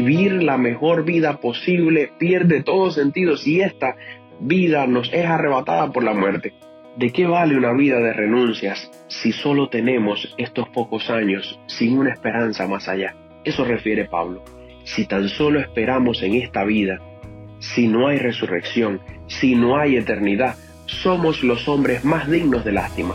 vivir la mejor vida posible pierde todo sentido si esta vida nos es arrebatada por la muerte. ¿De qué vale una vida de renuncias si solo tenemos estos pocos años sin una esperanza más allá? Eso refiere Pablo. Si tan solo esperamos en esta vida, si no hay resurrección, si no hay eternidad, somos los hombres más dignos de lástima.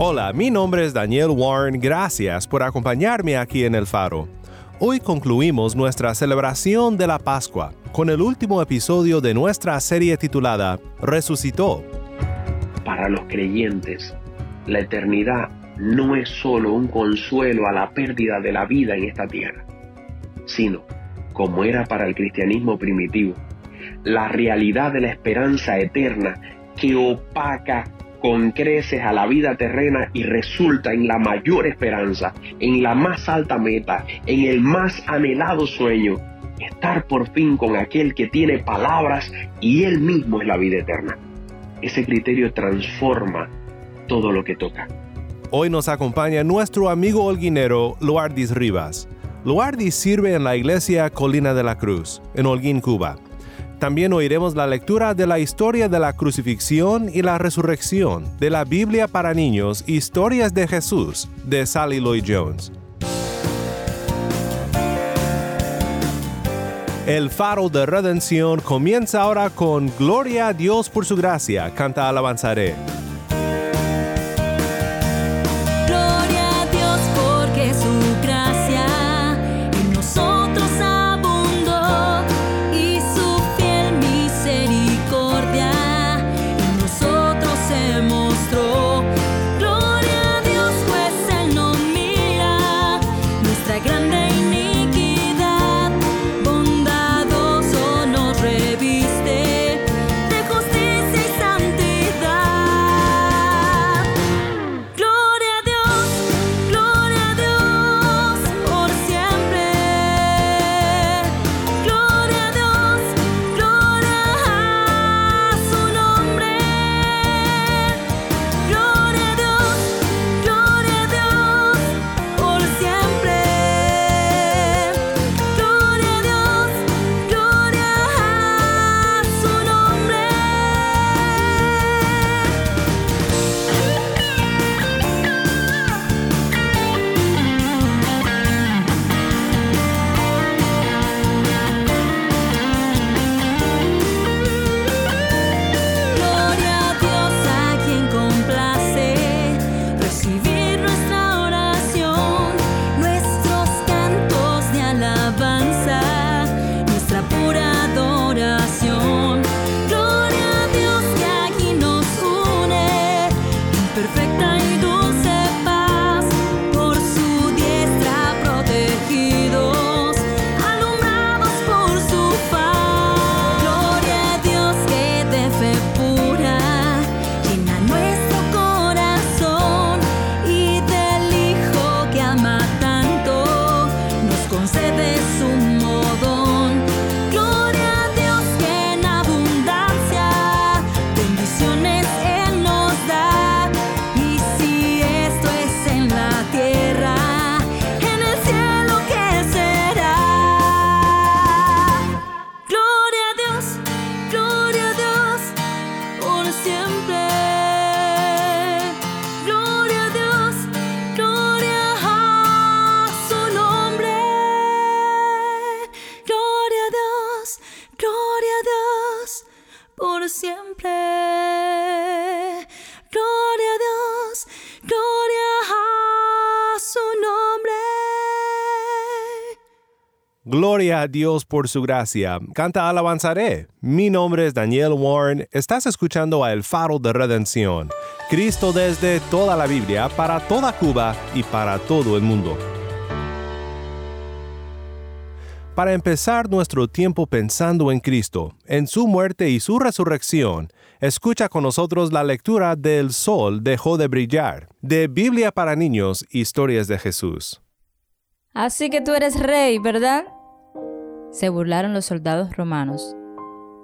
Hola, mi nombre es Daniel Warren, gracias por acompañarme aquí en El Faro. Hoy concluimos nuestra celebración de la Pascua con el último episodio de nuestra serie titulada Resucitó. Para los creyentes, la eternidad no es solo un consuelo a la pérdida de la vida en esta tierra, sino, como era para el cristianismo primitivo, la realidad de la esperanza eterna que opaca con creces a la vida terrena y resulta en la mayor esperanza, en la más alta meta, en el más anhelado sueño, estar por fin con aquel que tiene palabras y él mismo es la vida eterna. Ese criterio transforma todo lo que toca. Hoy nos acompaña nuestro amigo holguinero Luardis Rivas. Luardis sirve en la iglesia Colina de la Cruz, en Holguín, Cuba. También oiremos la lectura de la historia de la crucifixión y la resurrección de la Biblia para niños, Historias de Jesús, de Sally Lloyd Jones. El faro de redención comienza ahora con Gloria a Dios por su gracia, canta alabanzaré. A Dios por su gracia. Canta alabanzaré. Mi nombre es Daniel Warren. Estás escuchando a El Faro de Redención. Cristo desde toda la Biblia, para toda Cuba y para todo el mundo. Para empezar nuestro tiempo pensando en Cristo, en su muerte y su resurrección, escucha con nosotros la lectura del Sol dejó de brillar, de Biblia para niños, historias de Jesús. Así que tú eres rey, ¿verdad? Se burlaron los soldados romanos.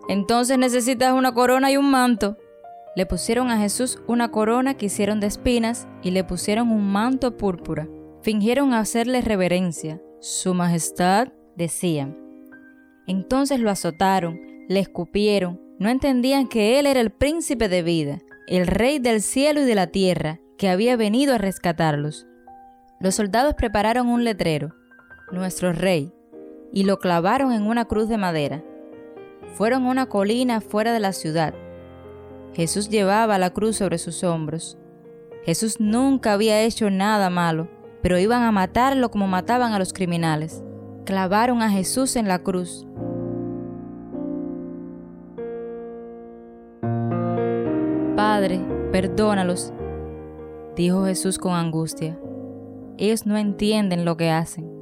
Entonces necesitas una corona y un manto. Le pusieron a Jesús una corona que hicieron de espinas y le pusieron un manto púrpura. Fingieron hacerle reverencia. Su Majestad, decían. Entonces lo azotaron, le escupieron, no entendían que él era el príncipe de vida, el rey del cielo y de la tierra, que había venido a rescatarlos. Los soldados prepararon un letrero, Nuestro Rey, y lo clavaron en una cruz de madera. Fueron a una colina fuera de la ciudad. Jesús llevaba la cruz sobre sus hombros. Jesús nunca había hecho nada malo, pero iban a matarlo como mataban a los criminales. Clavaron a Jesús en la cruz. Padre, perdónalos, dijo Jesús con angustia. Ellos no entienden lo que hacen.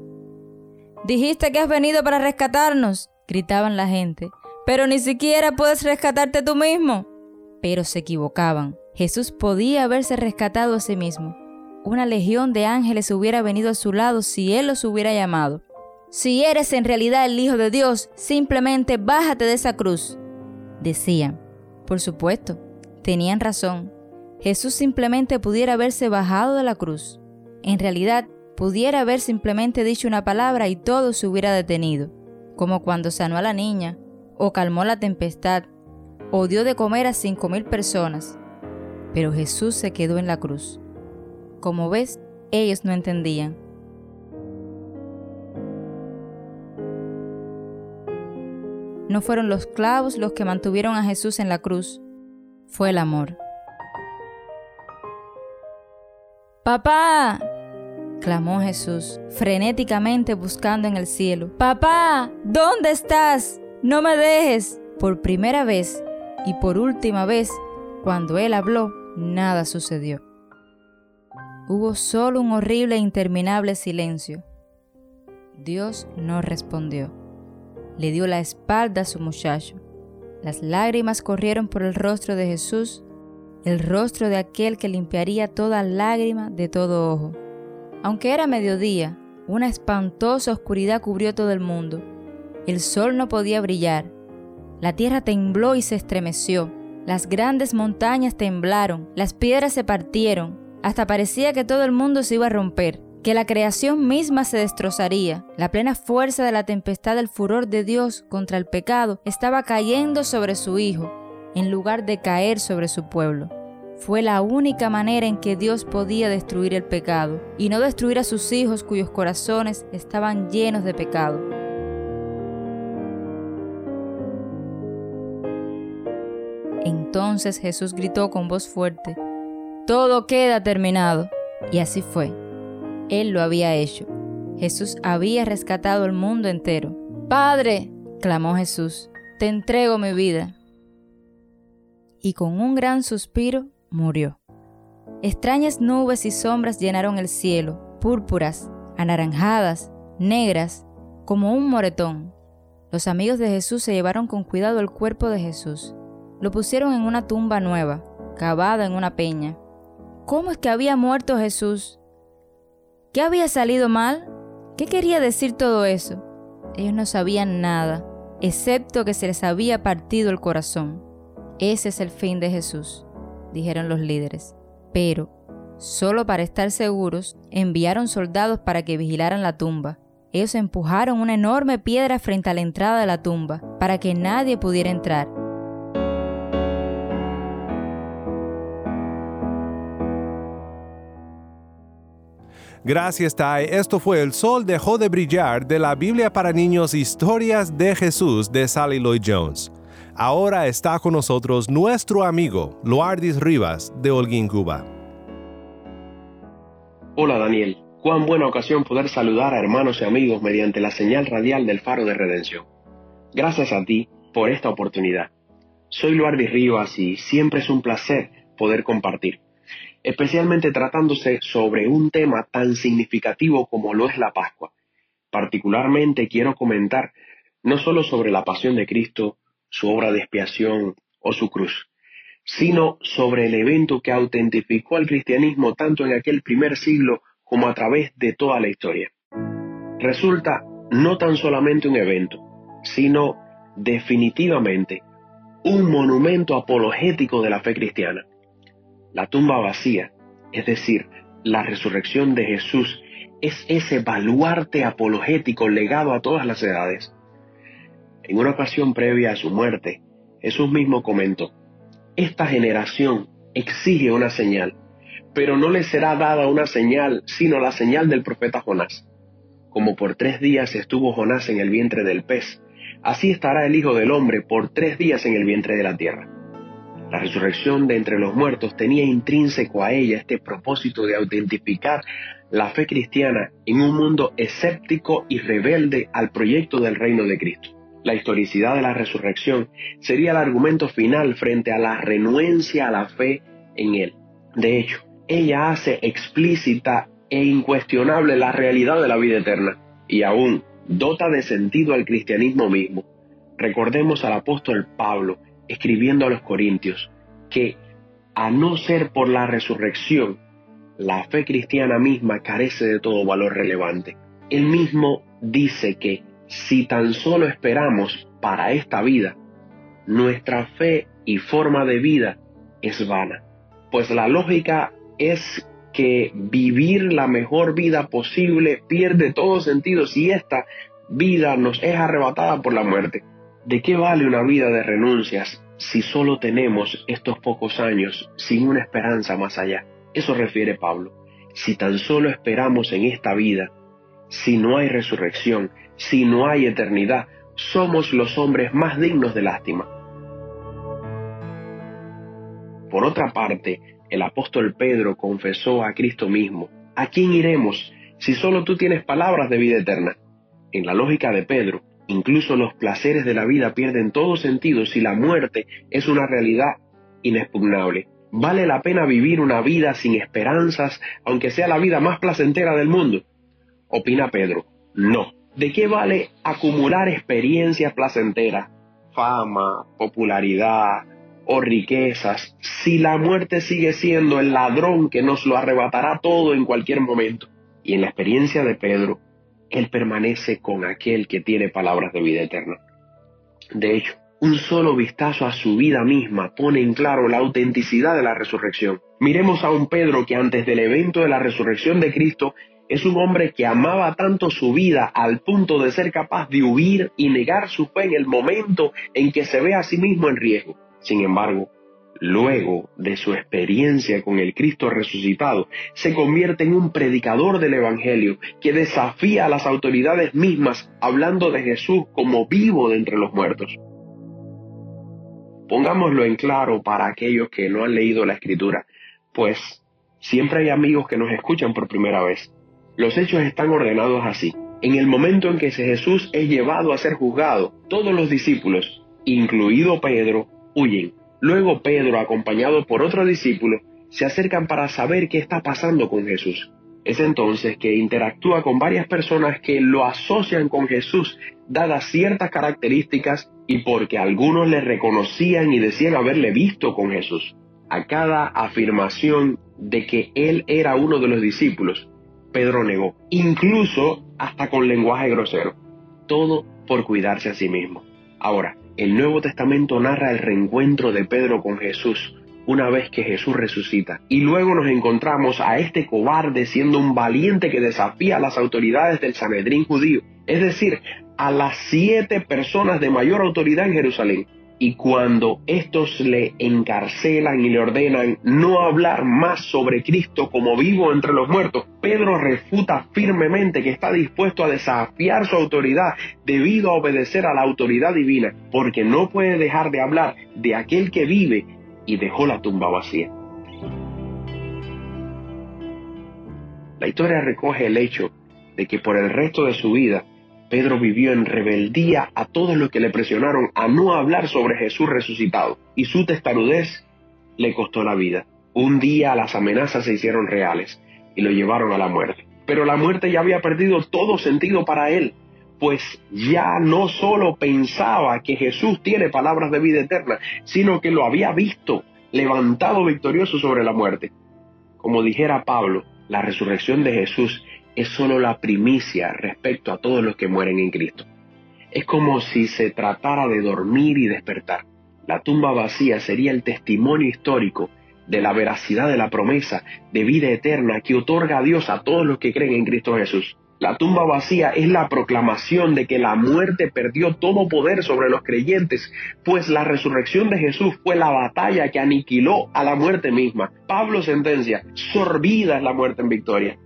Dijiste que has venido para rescatarnos, gritaban la gente, pero ni siquiera puedes rescatarte tú mismo. Pero se equivocaban. Jesús podía haberse rescatado a sí mismo. Una legión de ángeles hubiera venido a su lado si Él los hubiera llamado. Si eres en realidad el Hijo de Dios, simplemente bájate de esa cruz. Decían. Por supuesto, tenían razón. Jesús simplemente pudiera haberse bajado de la cruz. En realidad, pudiera haber simplemente dicho una palabra y todo se hubiera detenido, como cuando sanó a la niña, o calmó la tempestad, o dio de comer a cinco mil personas. Pero Jesús se quedó en la cruz. Como ves, ellos no entendían. No fueron los clavos los que mantuvieron a Jesús en la cruz, fue el amor. Papá, clamó Jesús, frenéticamente buscando en el cielo. Papá, ¿dónde estás? No me dejes. Por primera vez y por última vez, cuando él habló, nada sucedió. Hubo solo un horrible e interminable silencio. Dios no respondió. Le dio la espalda a su muchacho. Las lágrimas corrieron por el rostro de Jesús, el rostro de aquel que limpiaría toda lágrima de todo ojo. Aunque era mediodía, una espantosa oscuridad cubrió todo el mundo. El sol no podía brillar. La tierra tembló y se estremeció. Las grandes montañas temblaron, las piedras se partieron, hasta parecía que todo el mundo se iba a romper, que la creación misma se destrozaría. La plena fuerza de la tempestad del furor de Dios contra el pecado estaba cayendo sobre su Hijo, en lugar de caer sobre su pueblo. Fue la única manera en que Dios podía destruir el pecado y no destruir a sus hijos cuyos corazones estaban llenos de pecado. Entonces Jesús gritó con voz fuerte, Todo queda terminado. Y así fue. Él lo había hecho. Jesús había rescatado el mundo entero. Padre, clamó Jesús, te entrego mi vida. Y con un gran suspiro murió. Extrañas nubes y sombras llenaron el cielo, púrpuras, anaranjadas, negras, como un moretón. Los amigos de Jesús se llevaron con cuidado el cuerpo de Jesús. Lo pusieron en una tumba nueva, cavada en una peña. ¿Cómo es que había muerto Jesús? ¿Qué había salido mal? ¿Qué quería decir todo eso? Ellos no sabían nada, excepto que se les había partido el corazón. Ese es el fin de Jesús dijeron los líderes. Pero, solo para estar seguros, enviaron soldados para que vigilaran la tumba. Ellos empujaron una enorme piedra frente a la entrada de la tumba, para que nadie pudiera entrar. Gracias, Tai. Esto fue El Sol dejó de brillar de la Biblia para niños Historias de Jesús de Sally Lloyd Jones. Ahora está con nosotros nuestro amigo Loardis Rivas de Holguín, Cuba. Hola Daniel, Cuán buena ocasión poder saludar a hermanos y amigos mediante la señal radial del faro de redención. Gracias a ti por esta oportunidad. Soy Luardi Rivas y siempre es un placer poder compartir, especialmente tratándose sobre un tema tan significativo como lo es la Pascua. Particularmente quiero comentar no solo sobre la pasión de Cristo, su obra de expiación o su cruz, sino sobre el evento que autentificó al cristianismo tanto en aquel primer siglo como a través de toda la historia. Resulta no tan solamente un evento, sino definitivamente un monumento apologético de la fe cristiana. La tumba vacía, es decir, la resurrección de Jesús, es ese baluarte apologético legado a todas las edades. En una ocasión previa a su muerte, Jesús mismo comentó, esta generación exige una señal pero no le será dada una señal, sino la señal del profeta Jonás. Como por tres días estuvo Jonás en el vientre del pez, así estará el Hijo del Hombre por tres días en el vientre de la tierra. La resurrección de entre los muertos tenía intrínseco a ella este propósito de autentificar la fe cristiana en un mundo escéptico y rebelde al proyecto del reino de Cristo. La historicidad de la resurrección sería el argumento final frente a la renuencia a la fe en Él. De hecho, ella hace explícita e incuestionable la realidad de la vida eterna y aún dota de sentido al cristianismo mismo. Recordemos al apóstol Pablo escribiendo a los Corintios que, a no ser por la resurrección, la fe cristiana misma carece de todo valor relevante. Él mismo dice que si tan solo esperamos para esta vida, nuestra fe y forma de vida es vana, pues la lógica es que vivir la mejor vida posible pierde todo sentido si esta vida nos es arrebatada por la muerte. ¿De qué vale una vida de renuncias si solo tenemos estos pocos años sin una esperanza más allá? Eso refiere Pablo. Si tan solo esperamos en esta vida, si no hay resurrección, si no hay eternidad, somos los hombres más dignos de lástima. Por otra parte, el apóstol Pedro confesó a Cristo mismo, ¿a quién iremos si solo tú tienes palabras de vida eterna? En la lógica de Pedro, incluso los placeres de la vida pierden todo sentido si la muerte es una realidad inexpugnable. ¿Vale la pena vivir una vida sin esperanzas, aunque sea la vida más placentera del mundo? Opina Pedro, no. ¿De qué vale acumular experiencias placenteras, fama, popularidad, o riquezas, si la muerte sigue siendo el ladrón que nos lo arrebatará todo en cualquier momento. Y en la experiencia de Pedro, él permanece con aquel que tiene palabras de vida eterna. De hecho, un solo vistazo a su vida misma pone en claro la autenticidad de la resurrección. Miremos a un Pedro que antes del evento de la resurrección de Cristo es un hombre que amaba tanto su vida al punto de ser capaz de huir y negar su fe en el momento en que se ve a sí mismo en riesgo. Sin embargo, luego de su experiencia con el Cristo resucitado, se convierte en un predicador del Evangelio que desafía a las autoridades mismas hablando de Jesús como vivo de entre los muertos. Pongámoslo en claro para aquellos que no han leído la escritura, pues siempre hay amigos que nos escuchan por primera vez. Los hechos están ordenados así. En el momento en que Jesús es llevado a ser juzgado, todos los discípulos, incluido Pedro, huyen. Luego Pedro, acompañado por otro discípulo, se acercan para saber qué está pasando con Jesús. Es entonces que interactúa con varias personas que lo asocian con Jesús, dadas ciertas características y porque algunos le reconocían y decían haberle visto con Jesús. A cada afirmación de que él era uno de los discípulos, Pedro negó, incluso hasta con lenguaje grosero. Todo por cuidarse a sí mismo. Ahora, el Nuevo Testamento narra el reencuentro de Pedro con Jesús una vez que Jesús resucita. Y luego nos encontramos a este cobarde siendo un valiente que desafía a las autoridades del Sanedrín judío, es decir, a las siete personas de mayor autoridad en Jerusalén y cuando estos le encarcelan y le ordenan no hablar más sobre Cristo como vivo entre los muertos, Pedro refuta firmemente que está dispuesto a desafiar su autoridad debido a obedecer a la autoridad divina, porque no puede dejar de hablar de aquel que vive y dejó la tumba vacía. La historia recoge el hecho de que por el resto de su vida Pedro vivió en rebeldía a todos los que le presionaron a no hablar sobre Jesús resucitado, y su testarudez le costó la vida. Un día las amenazas se hicieron reales y lo llevaron a la muerte. Pero la muerte ya había perdido todo sentido para él, pues ya no solo pensaba que Jesús tiene palabras de vida eterna, sino que lo había visto levantado victorioso sobre la muerte. Como dijera Pablo, la resurrección de Jesús es solo la primicia respecto a todos los que mueren en Cristo. Es como si se tratara de dormir y despertar. La tumba vacía sería el testimonio histórico de la veracidad de la promesa de vida eterna que otorga Dios a todos los que creen en Cristo Jesús. La tumba vacía es la proclamación de que la muerte perdió todo poder sobre los creyentes, pues la resurrección de Jesús fue la batalla que aniquiló a la muerte misma. Pablo sentencia, sorbida es la muerte en victoria.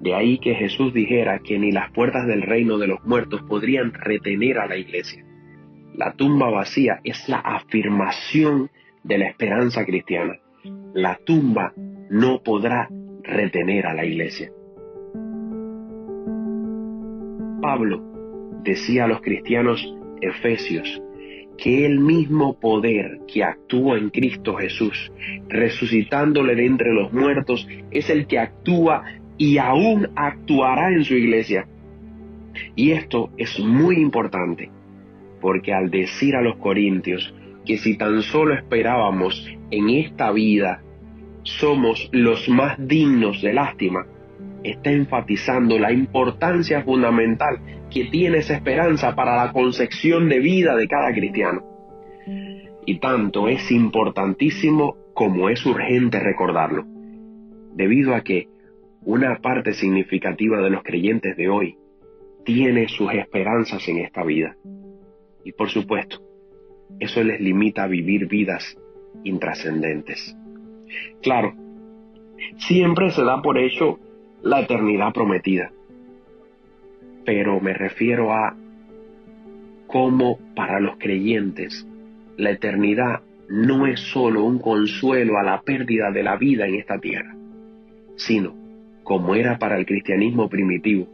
De ahí que Jesús dijera que ni las puertas del reino de los muertos podrían retener a la iglesia. La tumba vacía es la afirmación de la esperanza cristiana. La tumba no podrá retener a la iglesia. Pablo decía a los cristianos efesios que el mismo poder que actúa en Cristo Jesús, resucitándole de entre los muertos, es el que actúa y aún actuará en su iglesia. Y esto es muy importante, porque al decir a los corintios que si tan solo esperábamos en esta vida, somos los más dignos de lástima, está enfatizando la importancia fundamental que tiene esa esperanza para la concepción de vida de cada cristiano. Y tanto es importantísimo como es urgente recordarlo, debido a que una parte significativa de los creyentes de hoy tiene sus esperanzas en esta vida. Y por supuesto, eso les limita a vivir vidas intrascendentes. Claro, siempre se da por hecho la eternidad prometida, pero me refiero a cómo para los creyentes la eternidad no es sólo un consuelo a la pérdida de la vida en esta tierra, sino como era para el cristianismo primitivo,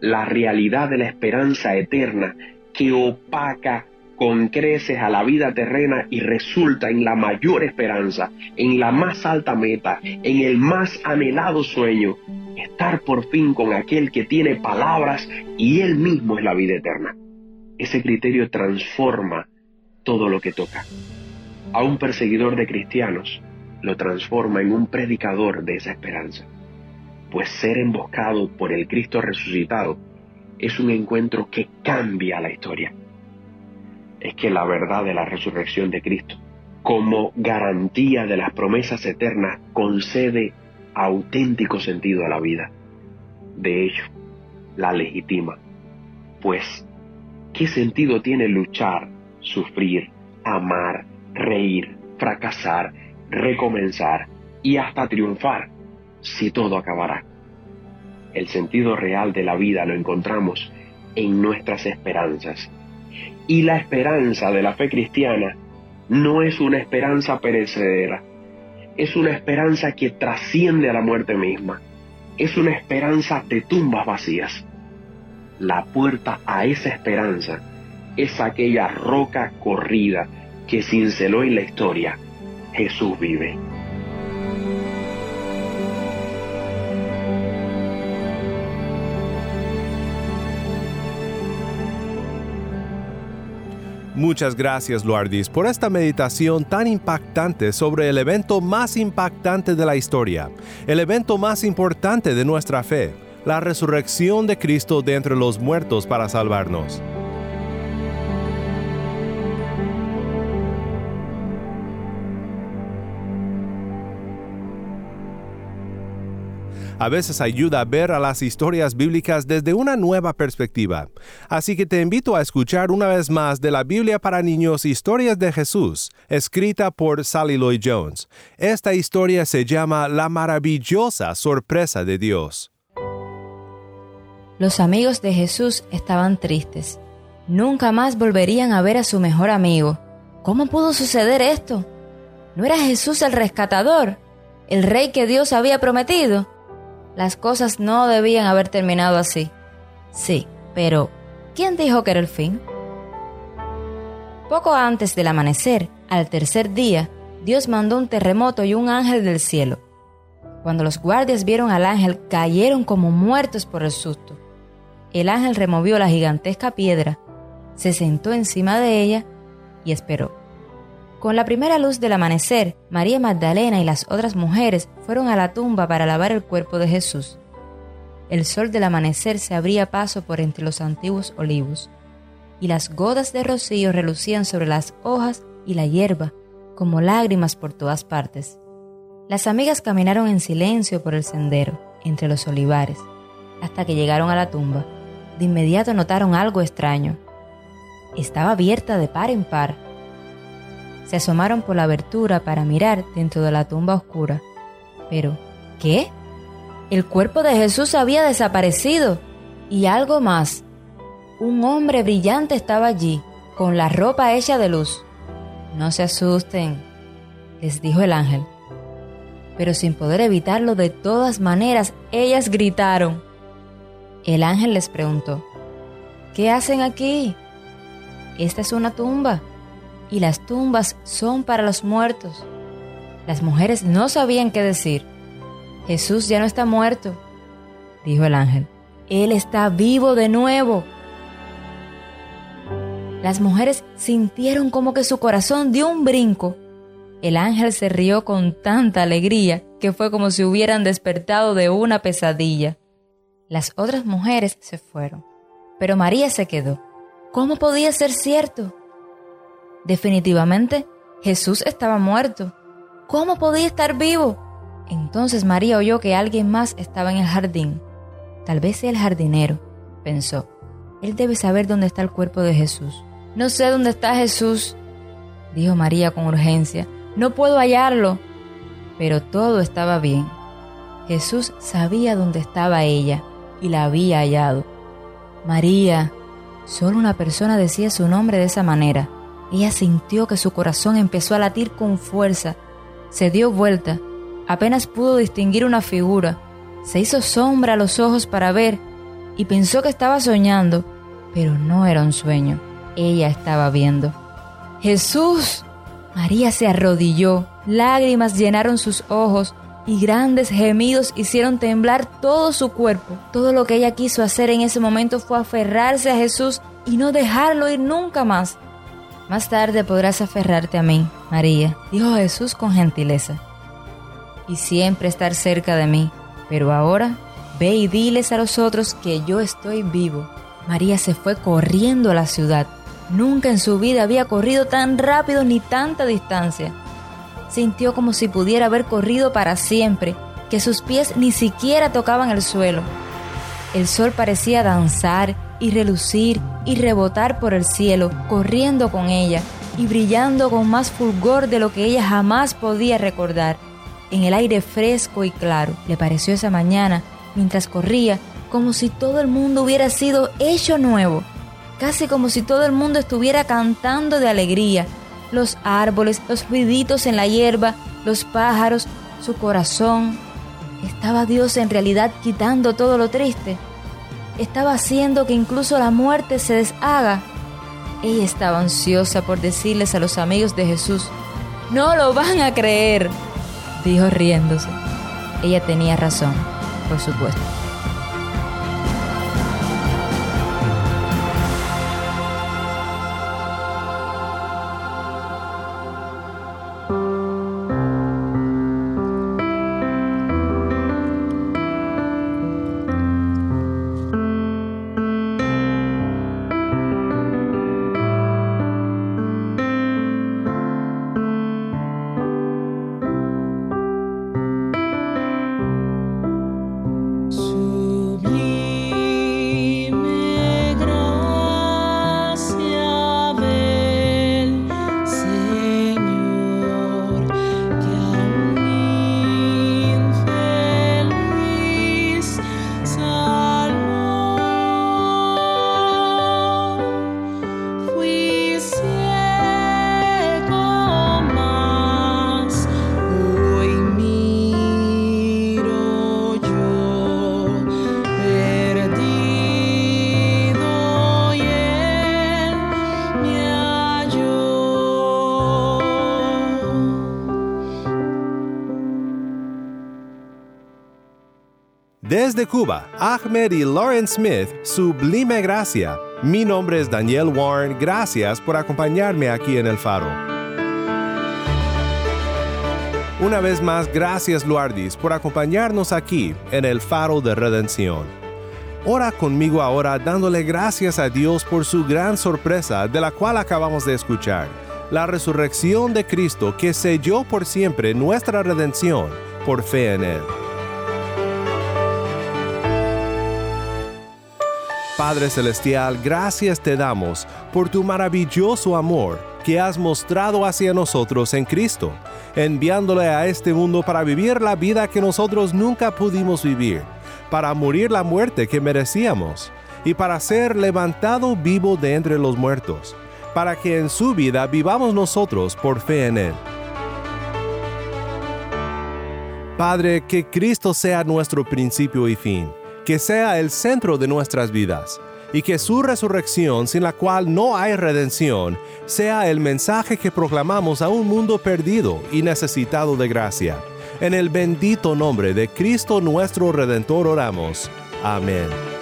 la realidad de la esperanza eterna que opaca con creces a la vida terrena y resulta en la mayor esperanza, en la más alta meta, en el más anhelado sueño, estar por fin con aquel que tiene palabras y él mismo es la vida eterna. Ese criterio transforma todo lo que toca. A un perseguidor de cristianos lo transforma en un predicador de esa esperanza pues ser emboscado por el Cristo resucitado es un encuentro que cambia la historia. Es que la verdad de la resurrección de Cristo, como garantía de las promesas eternas, concede auténtico sentido a la vida. De hecho, la legitima. Pues, ¿qué sentido tiene luchar, sufrir, amar, reír, fracasar, recomenzar y hasta triunfar si todo acabará. El sentido real de la vida lo encontramos en nuestras esperanzas. Y la esperanza de la fe cristiana no es una esperanza perecedera, es una esperanza que trasciende a la muerte misma, es una esperanza de tumbas vacías. La puerta a esa esperanza es aquella roca corrida que cinceló en la historia. Jesús vive. Muchas gracias, Luardis, por esta meditación tan impactante sobre el evento más impactante de la historia, el evento más importante de nuestra fe, la resurrección de Cristo de entre los muertos para salvarnos. A veces ayuda a ver a las historias bíblicas desde una nueva perspectiva. Así que te invito a escuchar una vez más de la Biblia para niños Historias de Jesús, escrita por Sally Lloyd Jones. Esta historia se llama La maravillosa sorpresa de Dios. Los amigos de Jesús estaban tristes. Nunca más volverían a ver a su mejor amigo. ¿Cómo pudo suceder esto? ¿No era Jesús el rescatador? ¿El rey que Dios había prometido? Las cosas no debían haber terminado así. Sí, pero ¿quién dijo que era el fin? Poco antes del amanecer, al tercer día, Dios mandó un terremoto y un ángel del cielo. Cuando los guardias vieron al ángel, cayeron como muertos por el susto. El ángel removió la gigantesca piedra, se sentó encima de ella y esperó. Con la primera luz del amanecer, María Magdalena y las otras mujeres fueron a la tumba para lavar el cuerpo de Jesús. El sol del amanecer se abría paso por entre los antiguos olivos, y las gotas de rocío relucían sobre las hojas y la hierba, como lágrimas por todas partes. Las amigas caminaron en silencio por el sendero, entre los olivares, hasta que llegaron a la tumba. De inmediato notaron algo extraño. Estaba abierta de par en par se asomaron por la abertura para mirar dentro de la tumba oscura. Pero, ¿qué? El cuerpo de Jesús había desaparecido. Y algo más. Un hombre brillante estaba allí, con la ropa hecha de luz. No se asusten, les dijo el ángel. Pero sin poder evitarlo de todas maneras, ellas gritaron. El ángel les preguntó, ¿qué hacen aquí? Esta es una tumba y las tumbas son para los muertos. Las mujeres no sabían qué decir. Jesús ya no está muerto, dijo el ángel. Él está vivo de nuevo. Las mujeres sintieron como que su corazón dio un brinco. El ángel se rió con tanta alegría que fue como si hubieran despertado de una pesadilla. Las otras mujeres se fueron, pero María se quedó. ¿Cómo podía ser cierto? Definitivamente, Jesús estaba muerto. ¿Cómo podía estar vivo? Entonces María oyó que alguien más estaba en el jardín. Tal vez sea el jardinero, pensó. Él debe saber dónde está el cuerpo de Jesús. No sé dónde está Jesús, dijo María con urgencia. No puedo hallarlo. Pero todo estaba bien. Jesús sabía dónde estaba ella y la había hallado. María. Solo una persona decía su nombre de esa manera. Ella sintió que su corazón empezó a latir con fuerza. Se dio vuelta. Apenas pudo distinguir una figura. Se hizo sombra a los ojos para ver y pensó que estaba soñando, pero no era un sueño. Ella estaba viendo. Jesús. María se arrodilló, lágrimas llenaron sus ojos y grandes gemidos hicieron temblar todo su cuerpo. Todo lo que ella quiso hacer en ese momento fue aferrarse a Jesús y no dejarlo ir nunca más. Más tarde podrás aferrarte a mí, María, dijo Jesús con gentileza, y siempre estar cerca de mí. Pero ahora ve y diles a los otros que yo estoy vivo. María se fue corriendo a la ciudad. Nunca en su vida había corrido tan rápido ni tanta distancia. Sintió como si pudiera haber corrido para siempre, que sus pies ni siquiera tocaban el suelo. El sol parecía danzar y relucir y rebotar por el cielo, corriendo con ella y brillando con más fulgor de lo que ella jamás podía recordar. En el aire fresco y claro, le pareció esa mañana, mientras corría, como si todo el mundo hubiera sido hecho nuevo, casi como si todo el mundo estuviera cantando de alegría. Los árboles, los ruiditos en la hierba, los pájaros, su corazón. ¿Estaba Dios en realidad quitando todo lo triste? Estaba haciendo que incluso la muerte se deshaga. Ella estaba ansiosa por decirles a los amigos de Jesús, no lo van a creer, dijo riéndose. Ella tenía razón, por supuesto. Desde Cuba, Ahmed y Lauren Smith, Sublime Gracia. Mi nombre es Daniel Warren, gracias por acompañarme aquí en el faro. Una vez más, gracias Luardis por acompañarnos aquí en el faro de redención. Ora conmigo ahora dándole gracias a Dios por su gran sorpresa de la cual acabamos de escuchar, la resurrección de Cristo que selló por siempre nuestra redención por fe en Él. Padre Celestial, gracias te damos por tu maravilloso amor que has mostrado hacia nosotros en Cristo, enviándole a este mundo para vivir la vida que nosotros nunca pudimos vivir, para morir la muerte que merecíamos y para ser levantado vivo de entre los muertos, para que en su vida vivamos nosotros por fe en Él. Padre, que Cristo sea nuestro principio y fin que sea el centro de nuestras vidas y que su resurrección, sin la cual no hay redención, sea el mensaje que proclamamos a un mundo perdido y necesitado de gracia. En el bendito nombre de Cristo nuestro Redentor oramos. Amén.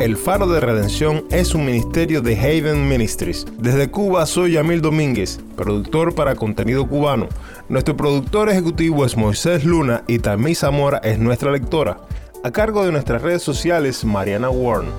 El Faro de Redención es un ministerio de Haven Ministries. Desde Cuba soy Yamil Domínguez, productor para contenido cubano. Nuestro productor ejecutivo es Moisés Luna y Tammy Zamora es nuestra lectora. A cargo de nuestras redes sociales, Mariana Warren.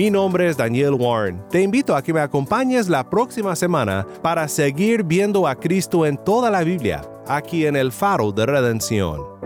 Mi nombre es Daniel Warren. Te invito a que me acompañes la próxima semana para seguir viendo a Cristo en toda la Biblia, aquí en el Faro de Redención.